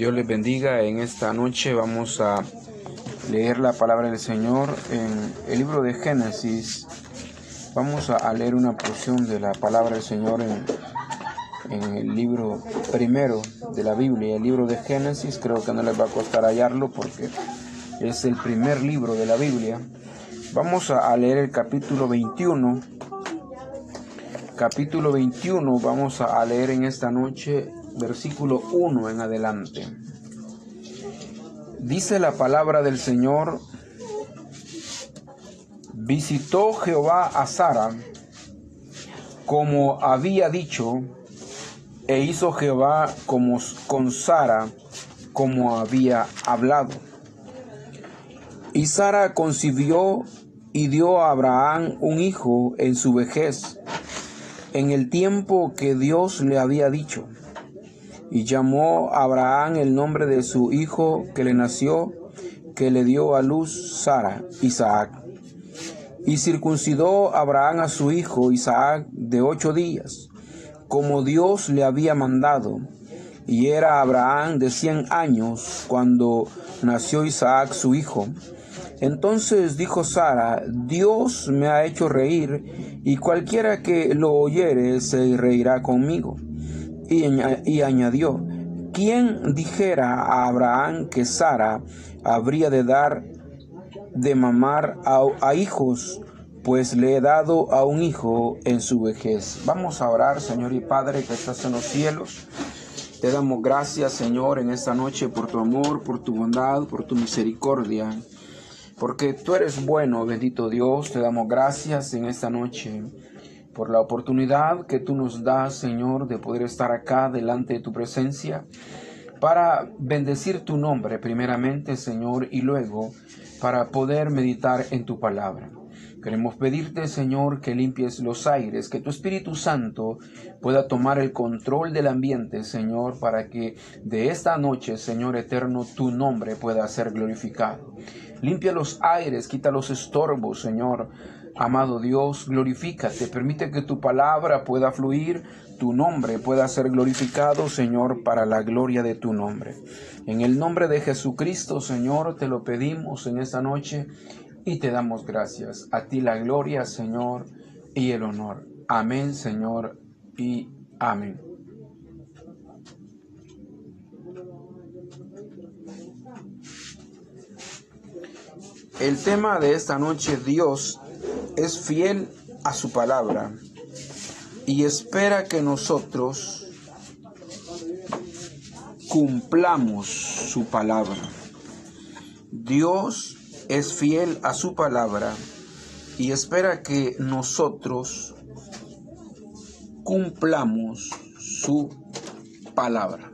Dios les bendiga. En esta noche vamos a leer la palabra del Señor en el libro de Génesis. Vamos a leer una porción de la palabra del Señor en, en el libro primero de la Biblia, el libro de Génesis. Creo que no les va a costar hallarlo porque es el primer libro de la Biblia. Vamos a leer el capítulo 21. Capítulo 21 vamos a leer en esta noche versículo 1 en adelante. Dice la palabra del Señor, visitó Jehová a Sara como había dicho, e hizo Jehová como con Sara como había hablado. Y Sara concibió y dio a Abraham un hijo en su vejez, en el tiempo que Dios le había dicho. Y llamó a Abraham el nombre de su hijo que le nació, que le dio a luz Sara, Isaac. Y circuncidó Abraham a su hijo Isaac de ocho días, como Dios le había mandado. Y era Abraham de cien años cuando nació Isaac su hijo. Entonces dijo Sara, Dios me ha hecho reír, y cualquiera que lo oyere se reirá conmigo. Y, añadió, ¿quién dijera a Abraham que Sara habría de dar de mamar a, hijos? Pues le he dado a un hijo en su vejez. Vamos a orar, Señor y Padre que estás en los cielos. Te damos gracias, Señor, en esta noche por tu amor, por tu bondad, por tu misericordia. Porque tú eres bueno, bendito Dios. Te damos gracias en esta noche por la oportunidad que tú nos das, Señor, de poder estar acá delante de tu presencia para bendecir tu nombre primeramente, Señor, y luego para poder meditar en tu palabra. Queremos pedirte, Señor, que limpies los aires, que tu Espíritu Santo pueda tomar el control del ambiente, Señor, para que de esta noche, Señor eterno, tu nombre pueda ser glorificado. Limpia los aires, quita los estorbos, Señor, Amado Dios, glorifícate, permite que tu palabra pueda fluir, tu nombre pueda ser glorificado, Señor, para la gloria de tu nombre. En el nombre de Jesucristo, Señor, te lo pedimos en esta noche y te damos gracias. A ti la gloria, Señor, y el honor. Amén, Señor, y amén. El tema de esta noche, Dios es fiel a su palabra y espera que nosotros cumplamos su palabra. Dios es fiel a su palabra y espera que nosotros cumplamos su palabra.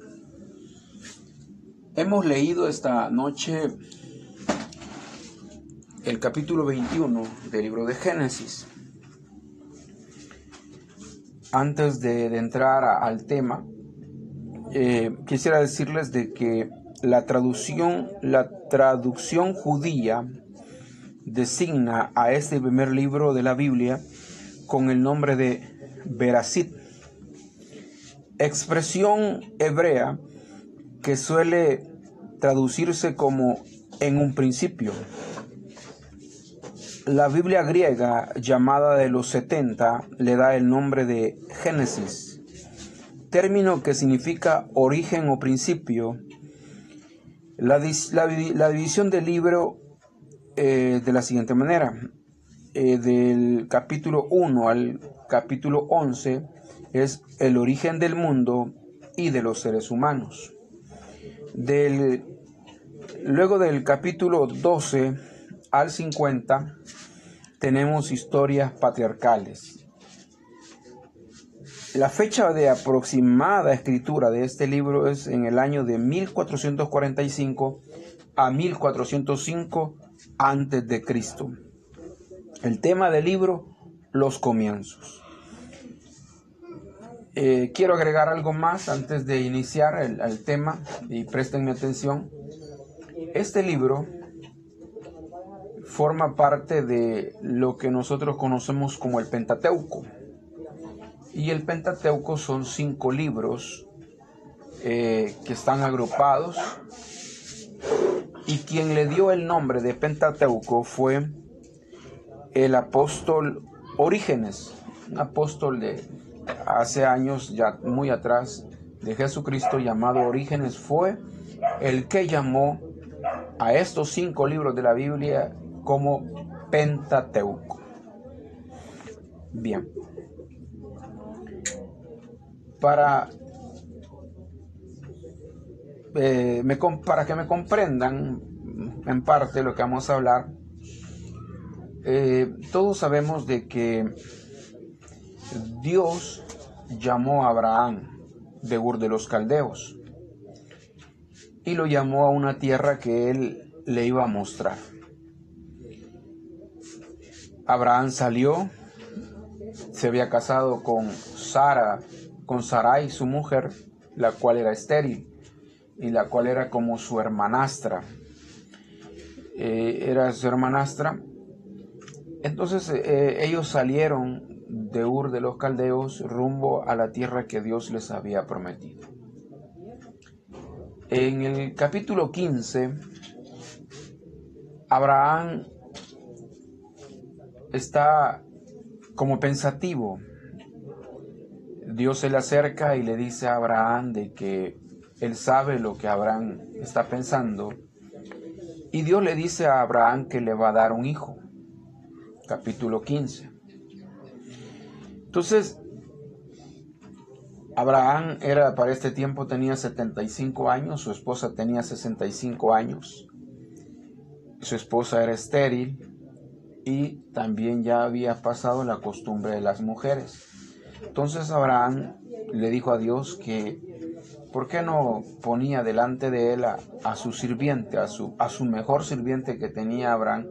Hemos leído esta noche el capítulo 21 del libro de Génesis. Antes de, entrar al tema, eh, quisiera decirles de que la traducción, la traducción judía designa a este primer libro de la Biblia con el nombre de Beracit, expresión hebrea que suele traducirse como en un principio. La Biblia griega llamada de los 70 le da el nombre de Génesis, término que significa origen o principio. La, división del libro eh, de la siguiente manera, eh, del capítulo 1 al capítulo 11 es el origen del mundo y de los seres humanos. Del, luego del capítulo 12 al 50 tenemos historias patriarcales. La fecha de aproximada escritura de este libro es en el año de 1445 a 1405 antes de Cristo. El tema del libro, los comienzos. Eh, quiero agregar algo más antes de iniciar el, el tema y presten atención. Este libro forma parte de lo que nosotros conocemos como el Pentateuco. Y el Pentateuco son cinco libros eh, que están agrupados. Y quien le dio el nombre de Pentateuco fue el apóstol Orígenes, un apóstol de hace años, ya muy atrás, de Jesucristo llamado Orígenes, fue el que llamó a estos cinco libros de la Biblia como Pentateuco. Bien. Para, eh, para que me comprendan en parte lo que vamos a hablar, eh, todos sabemos de que Dios llamó a Abraham de Ur de los Caldeos y lo llamó a una tierra que él le iba a mostrar. Abraham salió, se había casado con Sara, con Sarai, su mujer, la cual era estéril y la cual era como su hermanastra. Eh, era su hermanastra entonces eh, ellos salieron de Ur de los Caldeos rumbo a la tierra que Dios les había prometido. En el capítulo 15, Abraham está como pensativo. Dios se le acerca y le dice a Abraham de que él sabe lo que Abraham está pensando. Y Dios le dice a Abraham que le va a dar un hijo capítulo 15. Entonces, Abraham era para este tiempo tenía 75 años, su esposa tenía 65 años, su esposa era estéril y también ya había pasado la costumbre de las mujeres. Entonces Abraham le dijo a Dios que ¿por qué no ponía delante de él a, su sirviente, a su, a su mejor sirviente que tenía Abraham,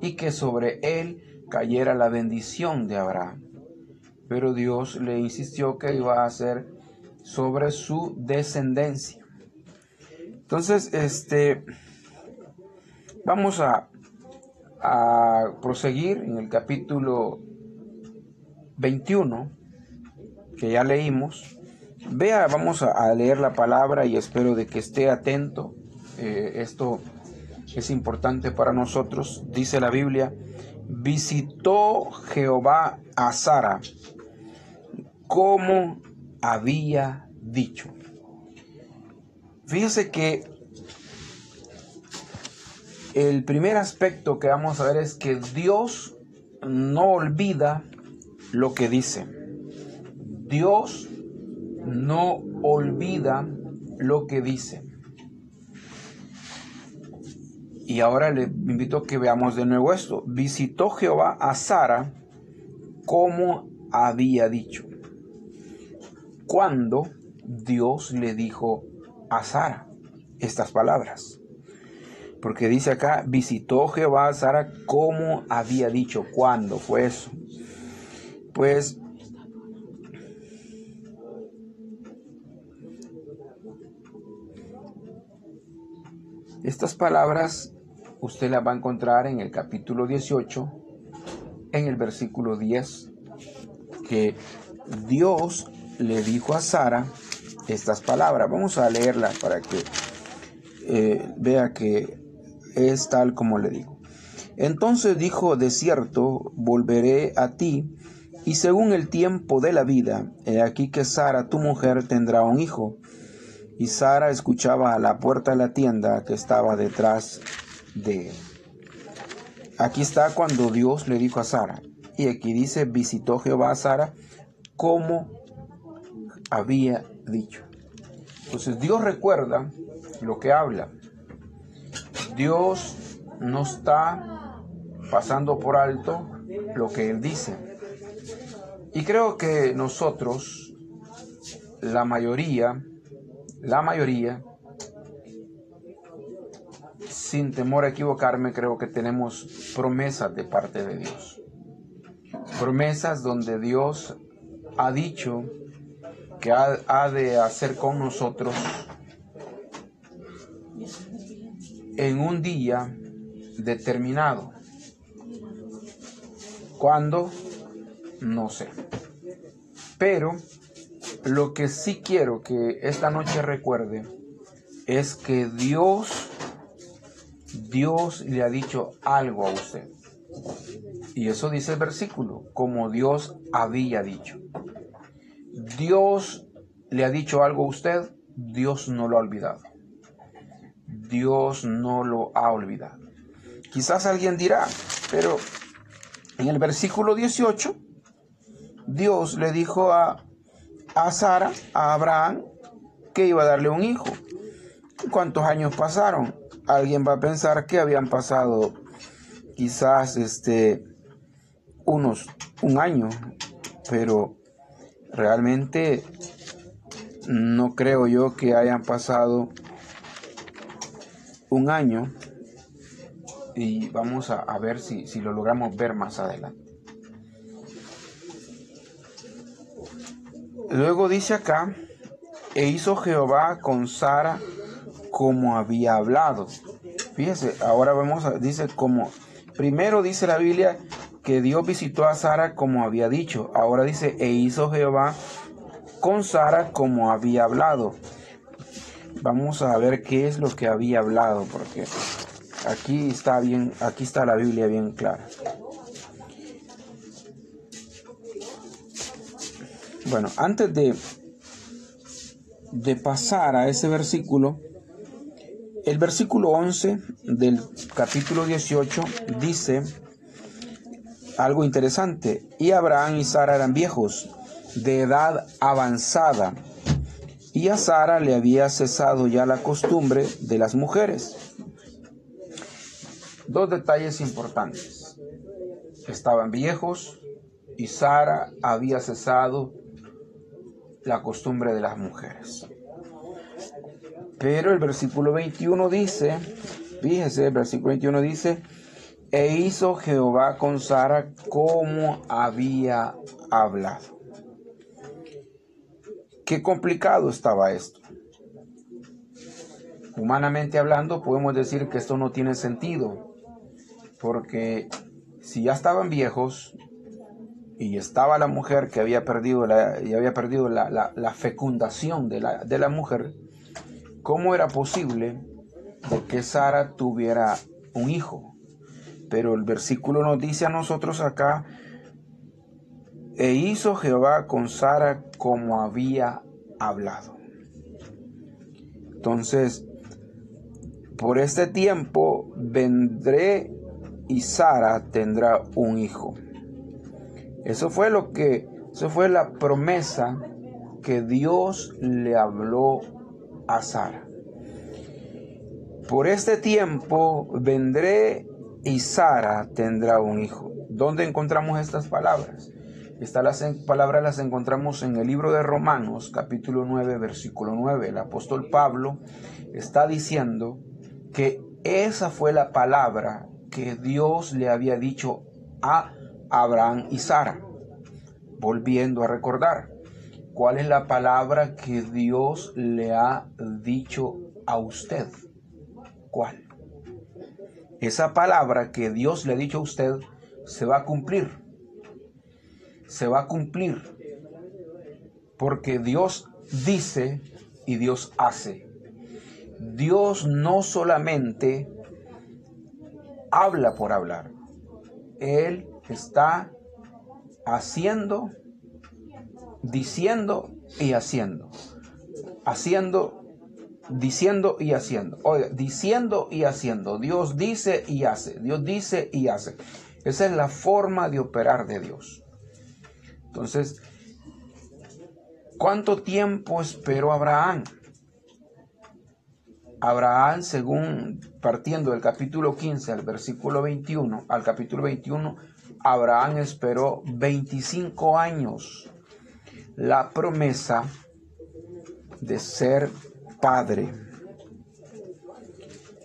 y que sobre él cayera la bendición de Abraham. Pero Dios le insistió que iba a hacer sobre su descendencia. Entonces, este, vamos a, a proseguir en el capítulo 21, que ya leímos. Vea, vamos a, leer la palabra y espero de que esté atento. Eh, esto es importante para nosotros. Dice la Biblia, visitó Jehová a Sara como había dicho. Fíjese que el primer aspecto que vamos a ver es que Dios no olvida lo que dice. Dios no olvida lo que dice. Y ahora le invito a que veamos de nuevo esto. Visitó Jehová a Sara como había dicho. Cuando Dios le dijo a Sara estas palabras. Porque dice acá, visitó Jehová a Sara como había dicho. ¿Cuándo fue eso? Pues estas palabras usted la va a encontrar en el capítulo 18, en el versículo 10, que Dios le dijo a Sara estas palabras. Vamos a leerlas para que eh, vea que es tal como le digo. Entonces dijo, de cierto, volveré a ti, y según el tiempo de la vida, he aquí que Sara, tu mujer, tendrá un hijo. Y Sara escuchaba a la puerta de la tienda que estaba detrás de Aquí está cuando Dios le dijo a Sara. Y aquí dice, visitó Jehová a Sara como había dicho. Entonces Dios recuerda lo que habla. Dios no está pasando por alto lo que Él dice. Y creo que nosotros, la mayoría, la mayoría, sin temor a equivocarme, creo que tenemos promesas de parte de Dios. Promesas donde Dios ha dicho que ha, de hacer con nosotros en un día determinado. ¿Cuándo? No sé. Pero lo que sí quiero que esta noche recuerde es que Dios, Dios le ha dicho algo a usted. Y eso dice el versículo, como Dios había dicho. Dios le ha dicho algo a usted, Dios no lo ha olvidado. Dios no lo ha olvidado. Quizás alguien dirá, pero en el versículo 18, Dios le dijo a, a Sara, a Abraham, que iba a darle un hijo. ¿Cuántos años pasaron? Alguien va a pensar que habían pasado quizás este unos un año, pero realmente no creo yo que hayan pasado un año y vamos a, ver si, si lo logramos ver más adelante. Luego dice acá, e hizo Jehová con Sara como había hablado. Fíjese, ahora vemos, dice como, primero dice la Biblia que Dios visitó a Sara como había dicho. Ahora dice, e hizo Jehová con Sara como había hablado. Vamos a ver qué es lo que había hablado, porque aquí está bien, aquí está la Biblia bien clara. Bueno, antes de, de pasar a ese versículo, el versículo 11 del capítulo 18 dice algo interesante. Y Abraham y Sara eran viejos, de edad avanzada, y a Sara le había cesado ya la costumbre de las mujeres. Dos detalles importantes. Estaban viejos y Sara había cesado la costumbre de las mujeres. Pero el versículo 21 dice, fíjese, el versículo 21 dice, e hizo Jehová con Sara como había hablado. Qué complicado estaba esto. Humanamente hablando, podemos decir que esto no tiene sentido, porque si ya estaban viejos, y estaba la mujer que había perdido la, y había perdido la, fecundación de la, de la, mujer, ¿cómo era posible que Sara tuviera un hijo? Pero el versículo nos dice a nosotros acá, e hizo Jehová con Sara como había hablado. Entonces, por este tiempo vendré y Sara tendrá un hijo. Eso fue lo que, eso fue la promesa que Dios le habló a Sara. Por este tiempo vendré y Sara tendrá un hijo. ¿Dónde encontramos estas palabras? Estas palabras las encontramos en el libro de Romanos, capítulo 9, versículo 9. El apóstol Pablo está diciendo que esa fue la palabra que Dios le había dicho a Abraham y Sara. Volviendo a recordar, ¿cuál es la palabra que Dios le ha dicho a usted? ¿Cuál? Esa palabra que Dios le ha dicho a usted se va a cumplir. Se va a cumplir. Porque Dios dice y Dios hace. Dios no solamente habla por hablar. Él está haciendo, diciendo y haciendo. Haciendo, diciendo y haciendo. Oiga, diciendo y haciendo. Dios dice y hace. Dios dice y hace. Esa es la forma de operar de Dios. Entonces, ¿cuánto tiempo esperó Abraham? Abraham, según partiendo del capítulo 15 al versículo 21, al capítulo 21, Abraham esperó 25 años la promesa de ser padre.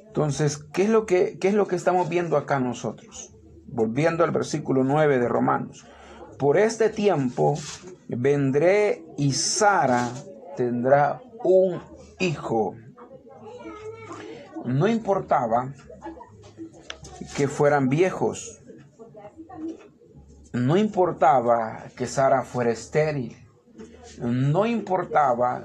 Entonces, ¿qué es lo que, qué es lo que estamos viendo acá nosotros? Volviendo al versículo 9 de Romanos. Por este tiempo vendré y Sara tendrá un hijo. No importaba que fueran viejos, no importaba que Sara fuera estéril, No importaba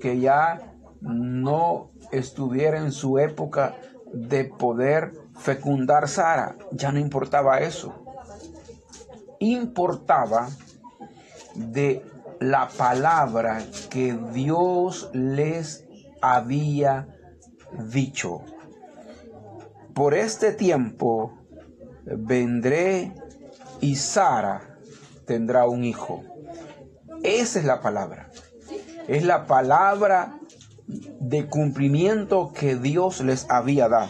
que ya no estuviera en su época de poder fecundar Sara, ya no importaba eso. Importaba de la palabra que Dios les había dicho. Por este tiempo vendré y Sara tendrá un hijo. Esa es la palabra. Es la palabra de cumplimiento que Dios les había dado.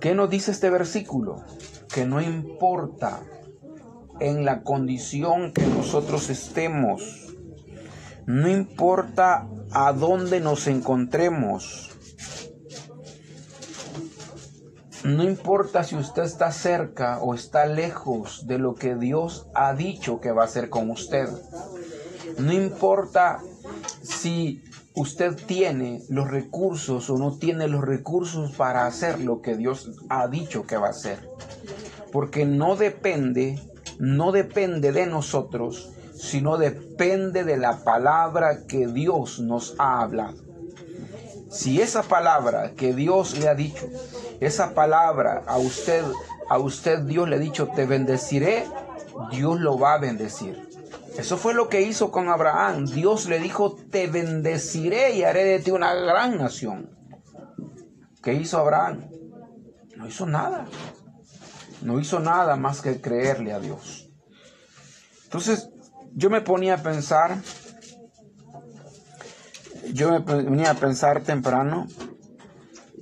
¿Qué nos dice este versículo? Que no importa en la condición que nosotros estemos, no importa a dónde nos encontremos, no importa si usted está cerca o está lejos de lo que Dios ha dicho que va a hacer con usted. No importa si usted tiene los recursos o no tiene los recursos para hacer lo que Dios ha dicho que va a hacer. Porque no depende, no depende de nosotros, sino depende de la palabra que Dios nos ha hablado. Si esa palabra que Dios le ha dicho, esa palabra a usted, a usted Dios le ha dicho, te bendeciré, Dios lo va a bendecir. Eso fue lo que hizo con Abraham. Dios le dijo, te bendeciré y haré de ti una gran nación. ¿Qué hizo Abraham? No hizo nada. No hizo nada más que creerle a Dios. Entonces, yo me ponía a pensar, yo me ponía a pensar temprano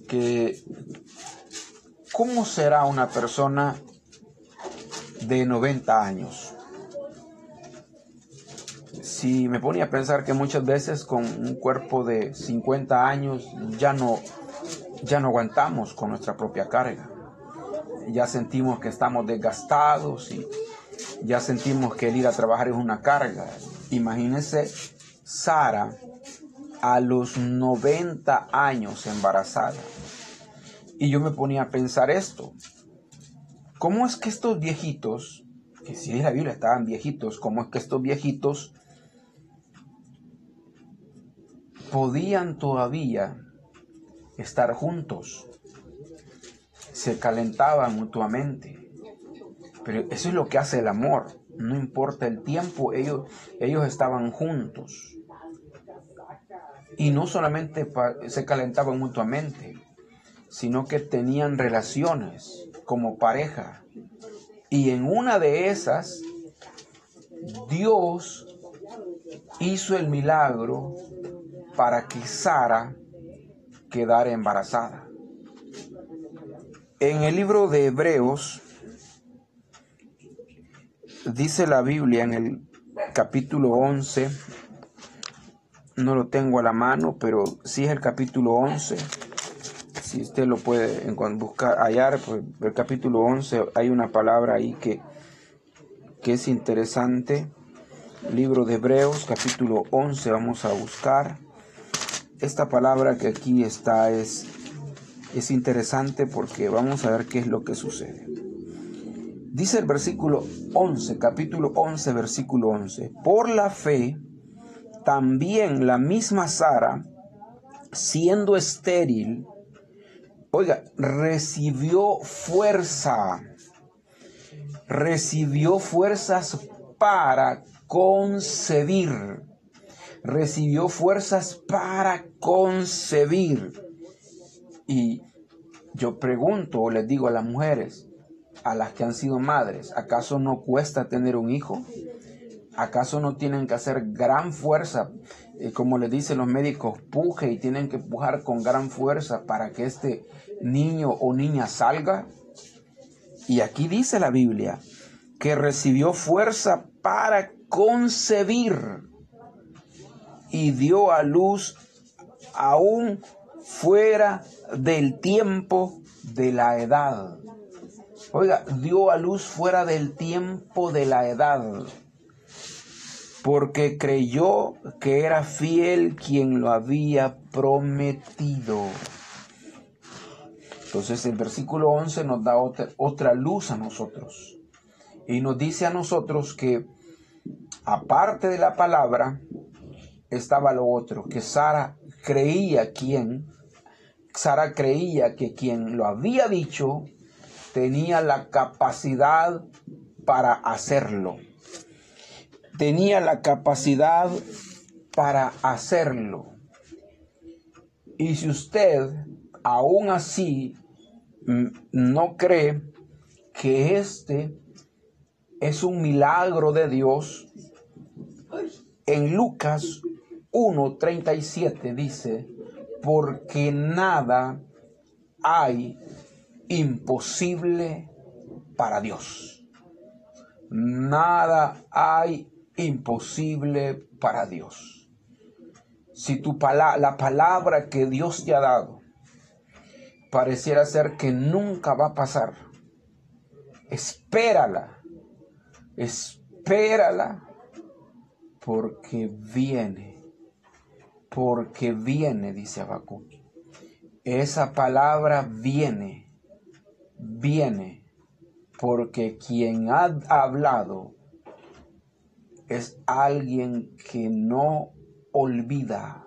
que cómo será una persona de 90 años. Si me ponía a pensar que muchas veces con un cuerpo de 50 años ya no ya no aguantamos con nuestra propia carga. Ya sentimos que estamos desgastados y ya sentimos que el ir a trabajar es una carga. Imagínense Sara a los 90 años embarazada. Y yo me ponía a pensar esto. ¿Cómo es que estos viejitos, que si es la Biblia estaban viejitos, cómo es que estos viejitos podían todavía estar juntos? Se calentaban mutuamente. Pero eso es lo que hace el amor. No importa el tiempo, ellos, ellos estaban juntos. Y no solamente se calentaban mutuamente, sino que tenían relaciones como pareja. Y en una de esas, Dios hizo el milagro para que Sara quedara embarazada. En el libro de Hebreos, dice la Biblia en el capítulo 11, no lo tengo a la mano, pero sí es el capítulo 11. Si usted lo puede buscar, hallar, pues el capítulo 11 hay una palabra ahí que, que es interesante. Libro de Hebreos, capítulo 11, vamos a buscar. Esta palabra que aquí está es, es interesante porque vamos a ver qué es lo que sucede. Dice el versículo 11, capítulo 11, versículo 11. Por la fe, también la misma Sara, siendo estéril, oiga, recibió fuerza, recibió fuerzas para concebir, recibió fuerzas para concebir. Y yo pregunto o les digo a las mujeres, a las que han sido madres, ¿acaso no cuesta tener un hijo? ¿Acaso no tienen que hacer gran fuerza? Eh, como le dicen los médicos, puje y tienen que pujar con gran fuerza para que este niño o niña salga. Y aquí dice la Biblia que recibió fuerza para concebir y dio a luz aún fuera del tiempo de la edad. Oiga, dio a luz fuera del tiempo de la edad porque creyó que era fiel quien lo había prometido. Entonces el versículo 11 nos da otra, otra luz a nosotros y nos dice a nosotros que aparte de la palabra estaba lo otro, que Sara creía quien, Sara creía que quien lo había dicho tenía la capacidad para hacerlo. Tenía la capacidad para hacerlo. Y si usted aún así mm, no cree que este es un milagro de Dios, en Lucas 1.37 dice, porque nada hay imposible para Dios. Nada hay imposible para Dios. Si tu la palabra que Dios te ha dado pareciera ser que nunca va a pasar, espérala, espérala, porque viene, porque viene, dice Habacuc. Esa palabra viene, viene, porque quien ha hablado es alguien que no olvida,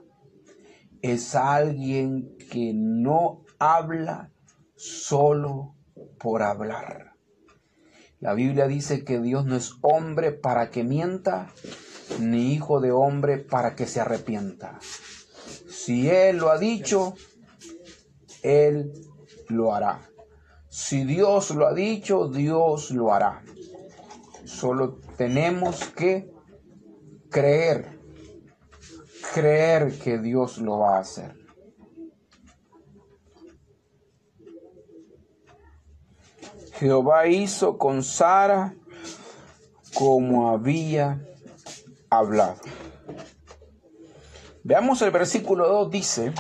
es alguien que no habla solo por hablar. La Biblia dice que Dios no es hombre para que mienta, ni hijo de hombre para que se arrepienta. Si Él lo ha dicho, Él lo hará. Si Dios lo ha dicho, Dios lo hará. Solo tenemos que creer, creer que Dios lo va a hacer. Jehová hizo con Sara como había hablado. Veamos el versículo 2, dice,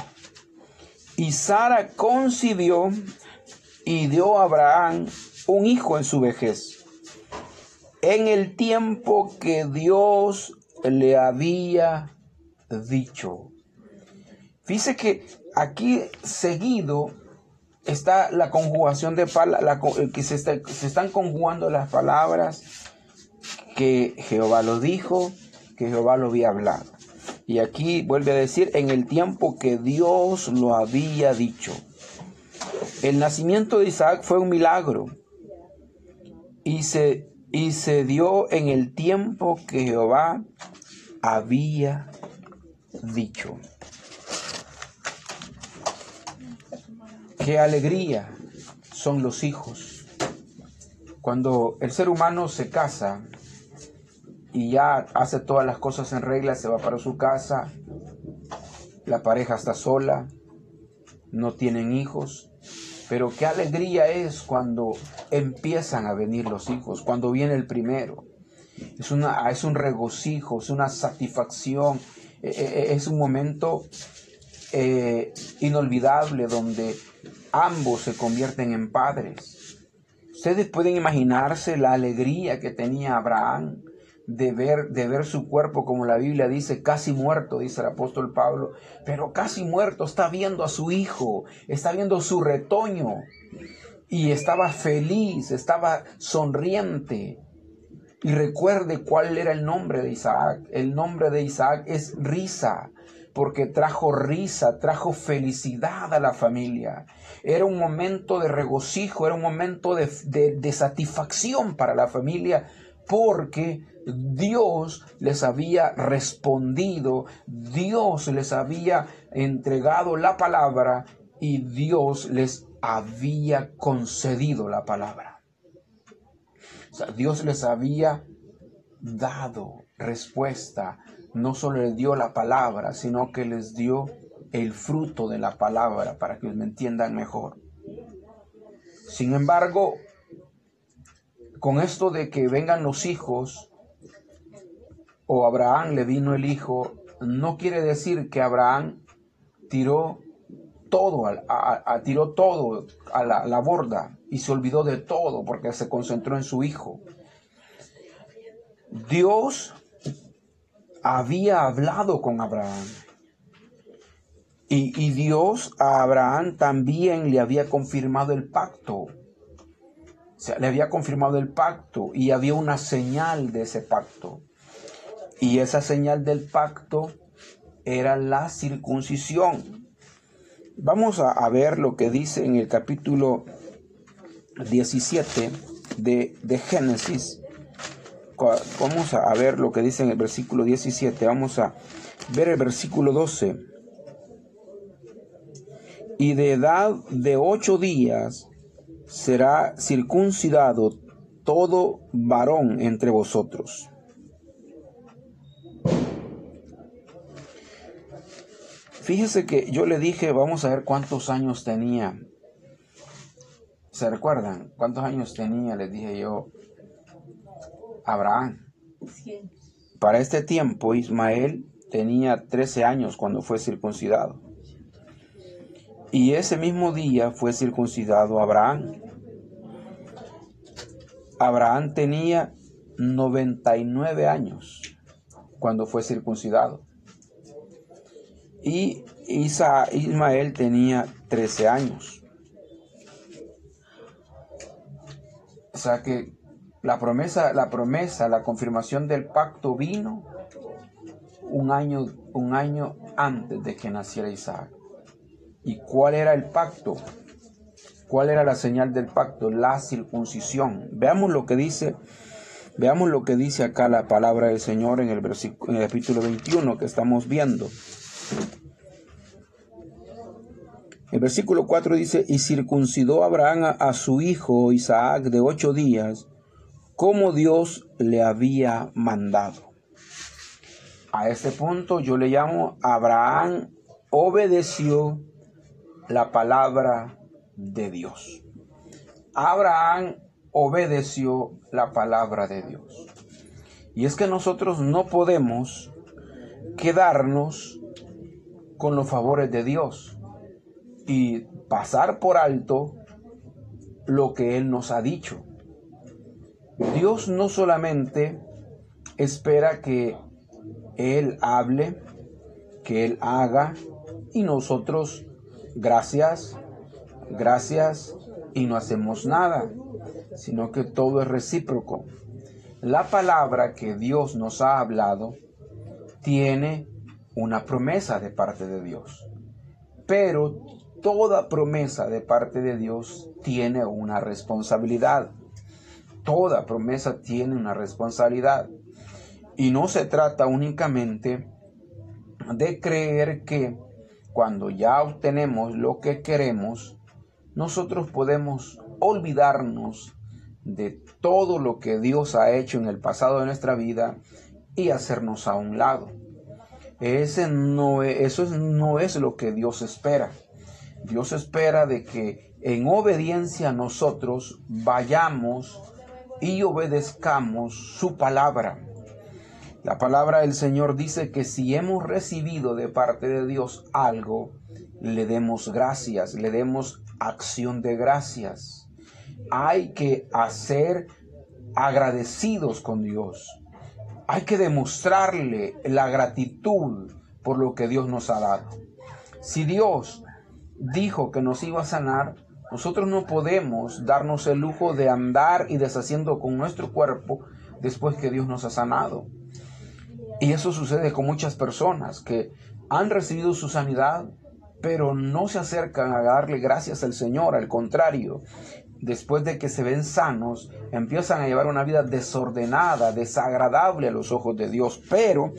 y Sara concibió y dio a Abraham un hijo en su vejez, en el tiempo que Dios le había dicho. Dice que aquí seguido está la conjugación de palabras, que se, se están conjugando las palabras que Jehová lo dijo, que Jehová lo había hablado. Y aquí vuelve a decir, en el tiempo que Dios lo había dicho. El nacimiento de Isaac fue un milagro y se, y se dio en el tiempo que Jehová había dicho. Qué alegría son los hijos. Cuando el ser humano se casa y ya hace todas las cosas en regla, se va para su casa, la pareja está sola, no tienen hijos, pero qué alegría es cuando empiezan a venir los hijos, cuando viene el primero. Es, una, es un regocijo, es una satisfacción, e, e, e, es un momento eh, inolvidable donde ambos se convierten en padres. Ustedes pueden imaginarse la alegría que tenía Abraham de ver, de ver su cuerpo, como la Biblia dice, casi muerto, dice el apóstol Pablo, pero casi muerto, está viendo a su hijo, está viendo su retoño, y estaba feliz, estaba sonriente. Y recuerde cuál era el nombre de Isaac. El nombre de Isaac es risa, porque trajo risa, trajo felicidad a la familia. Era un momento de regocijo, era un momento de, de, satisfacción para la familia, porque Dios les había respondido, Dios les había entregado la palabra y Dios les había concedido la palabra. O sea, Dios les había dado respuesta no solo les dio la palabra, sino que les dio el fruto de la palabra para que me entiendan mejor. Sin embargo, con esto de que vengan los hijos, o Abraham le vino el hijo, no quiere decir que Abraham tiró todo, a, tiró todo a la, borda y se olvidó de todo porque se concentró en su hijo. Dios había hablado con Abraham. Y, y Dios a Abraham también le había confirmado el pacto. O sea, le había confirmado el pacto y había una señal de ese pacto. Y esa señal del pacto era la circuncisión. Vamos a, ver lo que dice en el capítulo 17 de, de Génesis. Vamos a ver lo que dice en el versículo 17. Vamos a ver el versículo 12. Y de edad de ocho días será circuncidado todo varón entre vosotros. Fíjese que yo le dije, vamos a ver cuántos años tenía. ¿Se recuerdan? ¿Cuántos años tenía? Les dije yo. Abraham. Para este tiempo Ismael tenía 13 años cuando fue circuncidado. Y ese mismo día fue circuncidado Abraham. Abraham tenía 99 años cuando fue circuncidado. Y Isa, Ismael tenía 13 años. O sea que la promesa, la promesa, la confirmación del pacto vino un año, un año antes de que naciera Isaac. ¿Y cuál era el pacto? ¿Cuál era la señal del pacto? La circuncisión. Veamos lo que dice, veamos lo que dice acá la palabra del Señor en el, en el capítulo 21 que estamos viendo. El versículo 4 dice, y circuncidó Abraham a, su hijo Isaac de ocho días, como Dios le había mandado. A este punto yo le llamo Abraham obedeció la palabra de Dios. Abraham obedeció la palabra de Dios. Y es que nosotros no podemos quedarnos con los favores de Dios y pasar por alto lo que Él nos ha dicho. Dios no solamente espera que Él hable, que Él haga, y nosotros, gracias, gracias, y no hacemos nada, sino que todo es recíproco. La palabra que Dios nos ha hablado tiene una promesa de parte de Dios, pero toda promesa de parte de Dios tiene una responsabilidad. Toda promesa tiene una responsabilidad. Y no se trata únicamente de creer que cuando ya obtenemos lo que queremos, nosotros podemos olvidarnos de todo lo que Dios ha hecho en el pasado de nuestra vida y hacernos a un lado. Ese no eso no es lo que Dios espera. Dios espera de que en obediencia nosotros vayamos y obedezcamos su palabra. La palabra del Señor dice que si hemos recibido de parte de Dios algo, le demos gracias, le demos acción de gracias. Hay que hacer agradecidos con Dios. Hay que demostrarle la gratitud por lo que Dios nos ha dado. Si Dios dijo que nos iba a sanar, nosotros no podemos darnos el lujo de andar y deshaciendo con nuestro cuerpo después que Dios nos ha sanado. Y eso sucede con muchas personas que han recibido su sanidad, pero no se acercan a darle gracias al Señor. Al contrario, después de que se ven sanos, empiezan a llevar una vida desordenada, desagradable a los ojos de Dios. Pero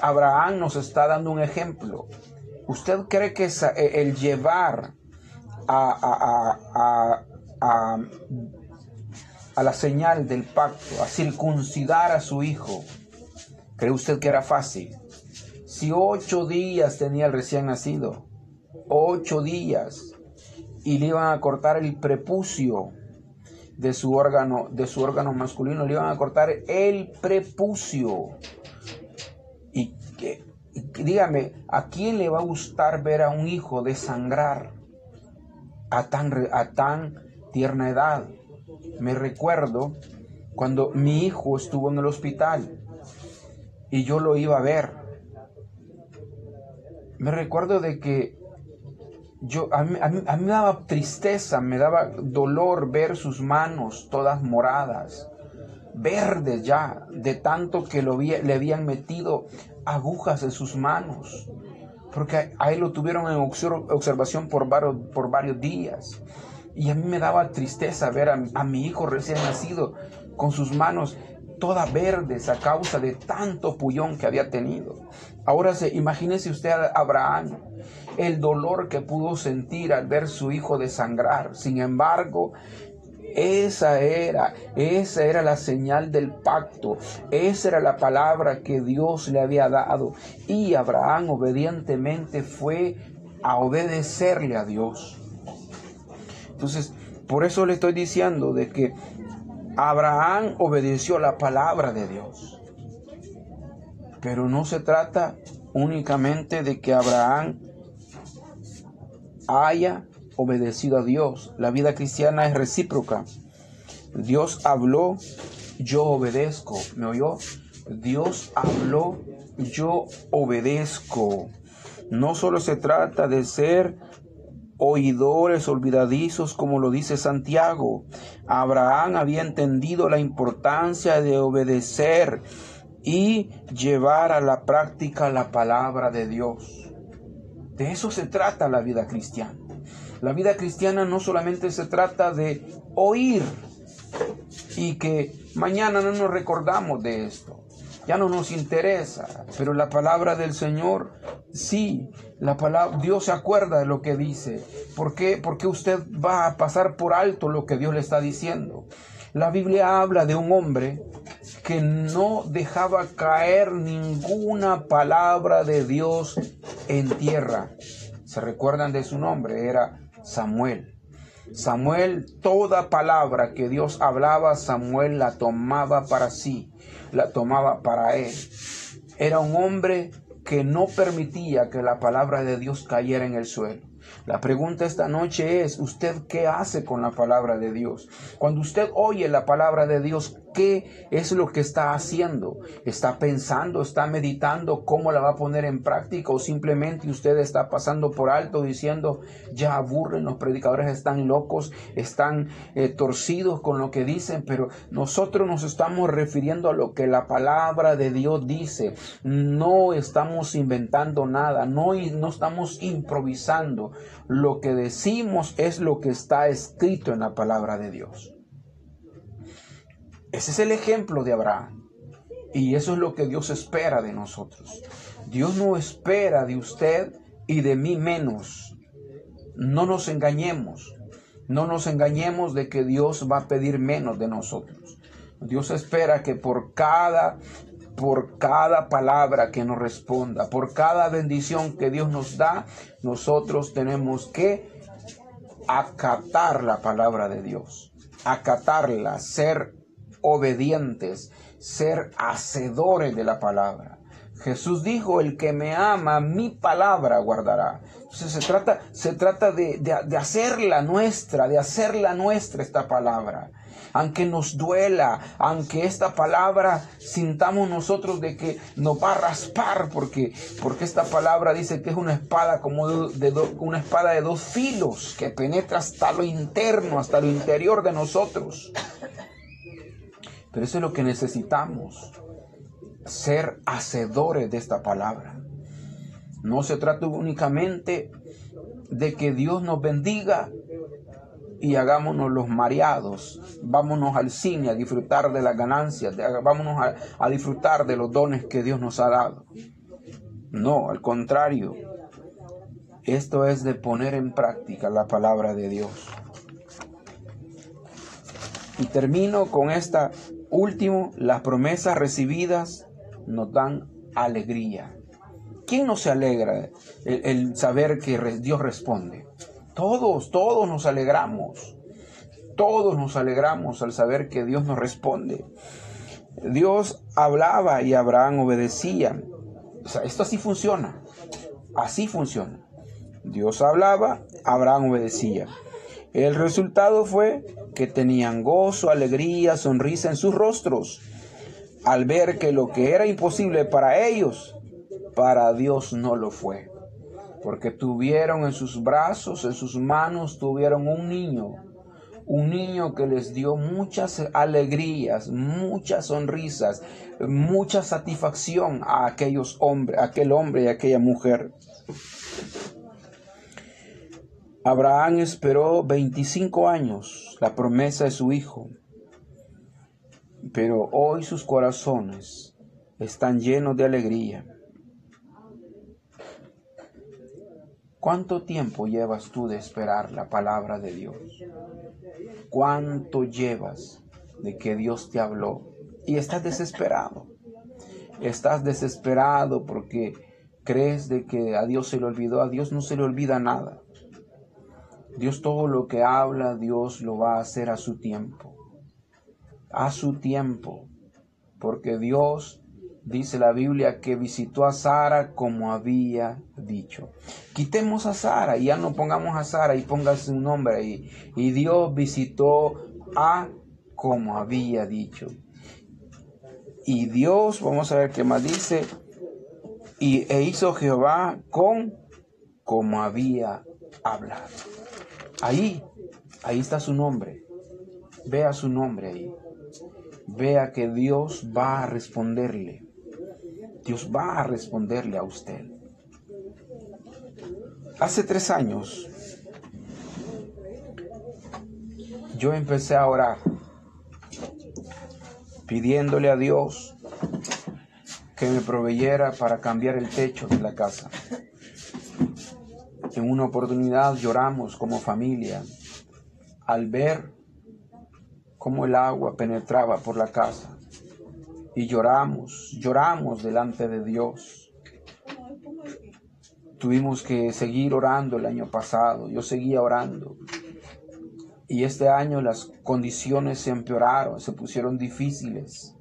Abraham nos está dando un ejemplo. ¿Usted cree que e, el llevar a, la señal del pacto, a circuncidar a su hijo, cree usted que era fácil? Si ocho días tenía el recién nacido, ocho días, y le iban a cortar el prepucio de su órgano, de su órgano masculino, le iban a cortar el prepucio. Y que dígame, ¿a quién le va a gustar ver a un hijo desangrar a tan, a tan tierna edad? Me recuerdo cuando mi hijo estuvo en el hospital y yo lo iba a ver. me recuerdo de que yo, a mí, a, mí, me daba tristeza, me daba dolor ver sus manos todas moradas, verdes ya, de tanto que lo le habían metido agujas en sus manos, porque ahí lo tuvieron en observación por varios, por varios días. Y a mí me daba tristeza ver a, a mi hijo recién nacido con sus manos todas verdes a causa de tanto pullón que había tenido. Ahora se, imagínese usted a Abraham, el dolor que pudo sentir al ver su hijo desangrar. Sin embargo, esa era, esa era la señal del pacto, esa era la palabra que Dios le había dado. Y Abraham obedientemente fue a obedecerle a Dios. Entonces, por eso le estoy diciendo de que Abraham obedeció la palabra de Dios. Pero no se trata únicamente de que Abraham haya obedecido a Dios. La vida cristiana es recíproca. Dios habló, yo obedezco. ¿Me oyó? Dios habló, yo obedezco. No solo se trata de ser oidores olvidadizos, como lo dice Santiago. Abraham había entendido la importancia de obedecer y llevar a la práctica la palabra de Dios. De eso se trata la vida cristiana. La vida cristiana no solamente se trata de oír y que mañana no nos recordamos de esto ya no nos interesa, pero la palabra del Señor, sí, la palabra, Dios se acuerda de lo que dice. ¿Por qué? Porque usted va a pasar por alto lo que Dios le está diciendo. La Biblia habla de un hombre que no dejaba caer ninguna palabra de Dios en tierra. ¿Se recuerdan de su nombre? Era Samuel. Samuel, toda palabra que Dios hablaba, Samuel la tomaba para sí la tomaba para él. Era un hombre que no permitía que la palabra de Dios cayera en el suelo. La pregunta esta noche es, ¿usted qué hace con la palabra de Dios? Cuando usted oye la palabra de Dios, ¿qué es lo que está haciendo? ¿Está pensando, está meditando cómo la va a poner en práctica o simplemente usted está pasando por alto diciendo, ya aburren, los predicadores están locos, están eh, torcidos con lo que dicen, pero nosotros nos estamos refiriendo a lo que la palabra de Dios dice. No estamos inventando nada, no, no estamos improvisando. Lo que decimos es lo que está escrito en la palabra de Dios. Ese es el ejemplo de Abraham. Y eso es lo que Dios espera de nosotros. Dios no espera de usted y de mí menos. No nos engañemos. No nos engañemos de que Dios va a pedir menos de nosotros. Dios espera que por cada por cada palabra que nos responda, por cada bendición que Dios nos da, nosotros tenemos que acatar la palabra de Dios, acatarla, ser obedientes, ser hacedores de la palabra. Jesús dijo, el que me ama, mi palabra guardará. Entonces se trata, se trata de, de, hacerla nuestra, de hacerla nuestra esta palabra aunque nos duela, aunque esta palabra sintamos nosotros de que nos va a raspar, porque, porque esta palabra dice que es una espada como de, una espada de dos filos que penetra hasta lo interno, hasta lo interior de nosotros. Pero eso es lo que necesitamos, ser hacedores de esta palabra. No se trata únicamente de que Dios nos bendiga y hagámonos los mareados. Vámonos al cine a disfrutar de las ganancias, vámonos a, disfrutar de los dones que Dios nos ha dado. No, al contrario. Esto es de poner en práctica la palabra de Dios. Y termino con esta último, las promesas recibidas nos dan alegría. ¿Quién no se alegra el saber que Dios responde? Todos, todos nos alegramos. Todos nos alegramos al saber que Dios nos responde. Dios hablaba y Abraham obedecía. O sea, esto así funciona. Así funciona. Dios hablaba, Abraham obedecía. El resultado fue que tenían gozo, alegría, sonrisa en sus rostros, al ver que lo que era imposible para ellos, para Dios no lo fue. porque tuvieron en sus brazos, en sus manos, tuvieron un niño, un niño que les dio muchas alegrías, muchas sonrisas, mucha satisfacción a aquellos hombres, aquel hombre y aquella mujer. Abraham esperó 25 años la promesa de su hijo, pero hoy sus corazones están llenos de alegría. ¿Cuánto tiempo llevas tú de esperar la palabra de Dios? ¿Cuánto llevas de que Dios te habló? Y estás desesperado. Estás desesperado porque crees de que a Dios se le olvidó. A Dios no se le olvida nada. Dios todo lo que habla, Dios lo va a hacer a su tiempo. A su tiempo. Porque Dios dice la Biblia que visitó a Sara como había dicho. Quitemos a Sara y ya no pongamos a Sara y póngase un nombre ahí. Y Dios visitó a como había dicho. Y Dios, vamos a ver qué más dice, y e hizo Jehová con como había hablado. Ahí, ahí está su nombre. Vea su nombre ahí. Vea que Dios va a responderle. Dios va a responderle a usted. Hace tres años yo empecé a orar pidiéndole a Dios que me proveyera para cambiar el techo de la casa. En una oportunidad lloramos como familia al ver cómo el agua penetraba por la casa y lloramos, lloramos delante de Dios. Tuvimos que seguir orando el año pasado, yo seguía orando. Y este año las condiciones se empeoraron, se pusieron difíciles.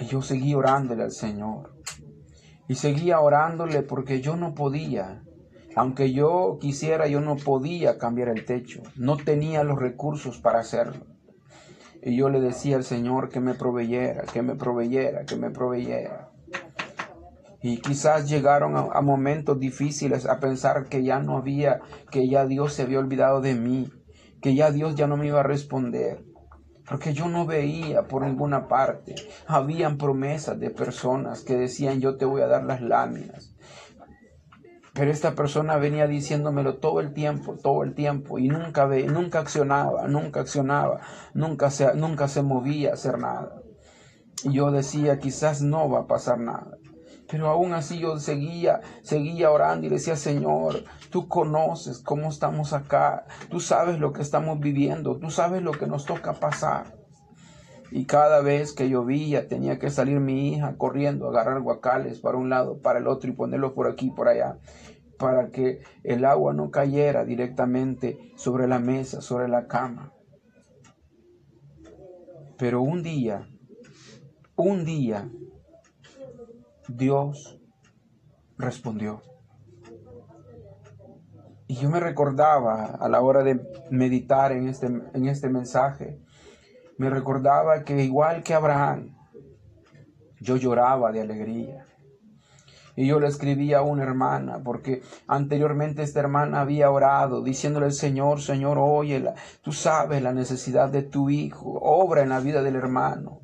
Y yo seguí orándole al Señor. Y seguía orándole porque yo no podía. Aunque yo quisiera, yo no podía cambiar el techo. No tenía los recursos para hacerlo. Y yo le decía al Señor que me proveyera, que me proveyera, que me proveyera. Y quizás llegaron a, momentos difíciles a pensar que ya no había, que ya Dios se había olvidado de mí, que ya Dios ya no me iba a responder. Porque yo no veía por ninguna parte. Habían promesas de personas que decían yo te voy a dar las láminas. Pero esta persona venía diciéndomelo todo el tiempo, todo el tiempo, y nunca, ve, nunca accionaba, nunca accionaba, nunca se, nunca se movía a hacer nada. Y yo decía, quizás no va a pasar nada. Pero aún así yo seguía, seguía orando y decía, Señor, tú conoces cómo estamos acá, tú sabes lo que estamos viviendo, tú sabes lo que nos toca pasar. Y cada vez que llovía tenía que salir mi hija corriendo, agarrar guacales para un lado, para el otro y ponerlos por aquí, por allá para que el agua no cayera directamente sobre la mesa, sobre la cama. Pero un día, un día, Dios respondió. Y yo me recordaba a la hora de meditar en este, en este mensaje, me recordaba que igual que Abraham, yo lloraba de alegría. Y yo le escribí a una hermana, porque anteriormente esta hermana había orado, diciéndole al Señor, Señor, óyela, tú sabes la necesidad de tu hijo, obra en la vida del hermano,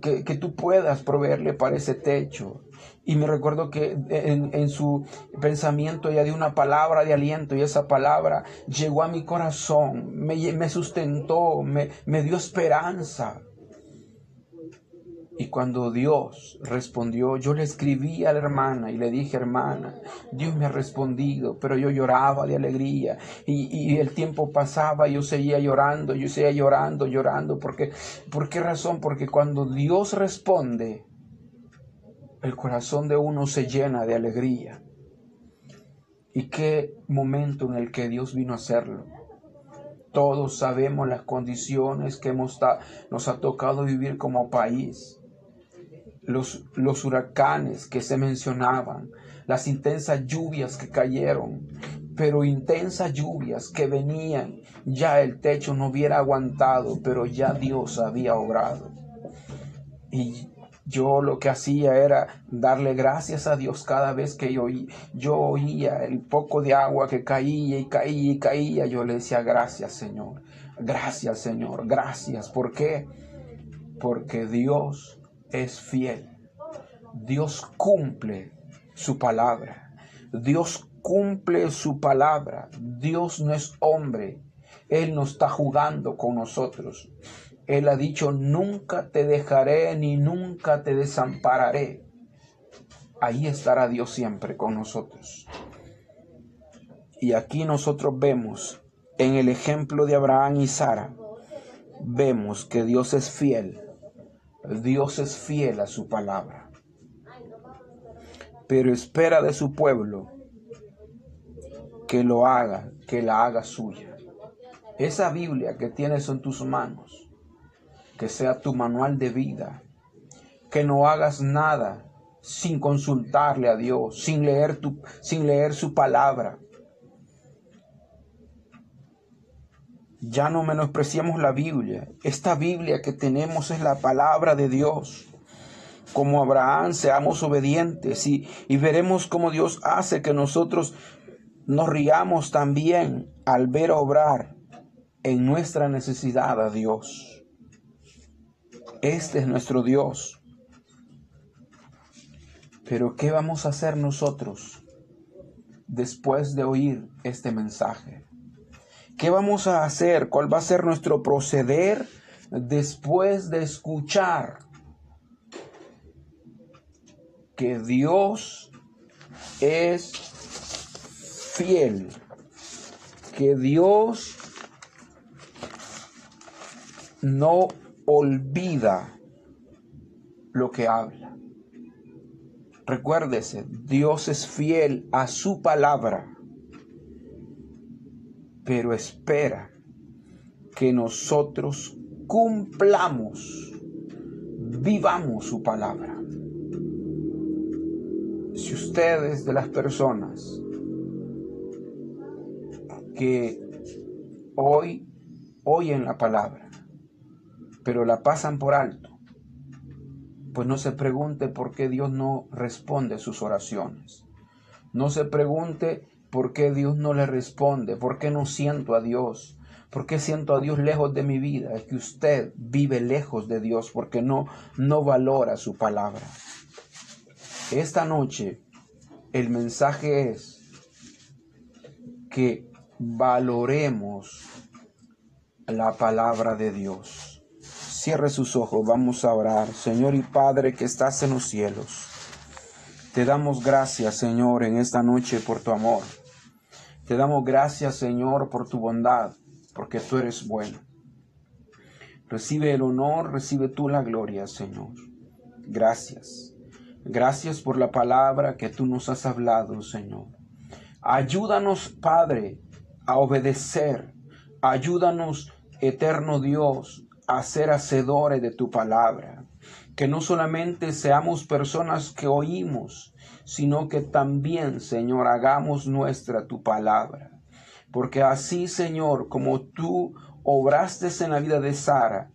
que, que tú puedas proveerle para ese techo. Y me recuerdo que en, su pensamiento ella dio una palabra de aliento y esa palabra llegó a mi corazón, me, me sustentó, me, me dio esperanza. Y cuando Dios respondió, yo le escribí a la hermana y le dije, hermana, Dios me ha respondido, pero yo lloraba de alegría y, el tiempo pasaba, yo seguía llorando, yo seguía llorando, llorando, porque, ¿por qué razón? Porque cuando Dios responde, el corazón de uno se llena de alegría. ¿Y qué momento en el que Dios vino a hacerlo? Todos sabemos las condiciones que hemos nos ha tocado vivir como país los, los huracanes que se mencionaban, las intensas lluvias que cayeron, pero intensas lluvias que venían, ya el techo no hubiera aguantado, pero ya Dios había obrado. Y yo lo que hacía era darle gracias a Dios cada vez que yo, yo oía el poco de agua que caía y caía y caía. Yo le decía gracias Señor, gracias Señor, gracias. ¿Por qué? Porque Dios es fiel. Dios cumple su palabra. Dios cumple su palabra. Dios no es hombre. Él no está jugando con nosotros. Él ha dicho, nunca te dejaré ni nunca te desampararé. Ahí estará Dios siempre con nosotros. Y aquí nosotros vemos en el ejemplo de Abraham y Sara, vemos que Dios es fiel. Dios es fiel a su palabra. Pero espera de su pueblo que lo haga, que la haga suya. Esa Biblia que tienes en tus manos que sea tu manual de vida, que no hagas nada sin consultarle a Dios, sin leer, tu, sin leer su palabra. Ya no menospreciamos la Biblia. Esta Biblia que tenemos es la palabra de Dios. Como Abraham, seamos obedientes y, y veremos cómo Dios hace que nosotros nos riamos también al ver obrar en nuestra necesidad a Dios. Este es nuestro Dios. Pero ¿qué vamos a hacer nosotros después de oír este mensaje? ¿Qué vamos a hacer? ¿Cuál va a ser nuestro proceder después de escuchar que Dios es fiel? Que Dios no olvida lo que habla. Recuérdese, Dios es fiel a su palabra, pero espera que nosotros cumplamos, vivamos su palabra. Si ustedes de las personas que hoy oyen la palabra, pero la pasan por alto, pues no se pregunte por qué Dios no responde sus oraciones. No se pregunte por qué Dios no le responde, por qué no siento a Dios, por qué siento a Dios lejos de mi vida. Es que usted vive lejos de Dios porque no, no valora su palabra. Esta noche el mensaje es que valoremos la palabra de Dios. Cierre sus ojos, vamos a orar. Señor y Padre que estás en los cielos. Te damos gracias, Señor, en esta noche por tu amor. Te damos gracias, Señor, por tu bondad, porque tú eres bueno. Recibe el honor, recibe tú la gloria, Señor. Gracias. Gracias por la palabra que tú nos has hablado, Señor. Ayúdanos, Padre, a obedecer. Ayúdanos, eterno Dios, a ser hacedores de tu palabra. Que no solamente seamos personas que oímos, sino que también, Señor, hagamos nuestra tu palabra. Porque así, Señor, como tú obraste en la vida de Sara,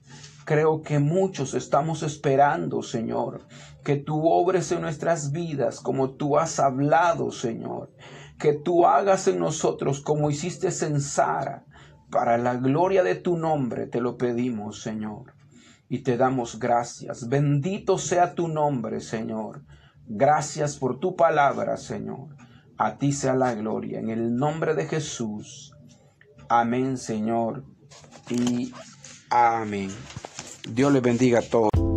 creo que muchos estamos esperando, Señor, que tú obres en nuestras vidas como tú has hablado, Señor. Que tú hagas en nosotros como hiciste en Sara, para la gloria de tu nombre te lo pedimos, Señor, y te damos gracias. Bendito sea tu nombre, Señor. Gracias por tu palabra, Señor. A ti sea la gloria. En el nombre de Jesús. Amén, Señor. Y amén. Dios le bendiga a todos.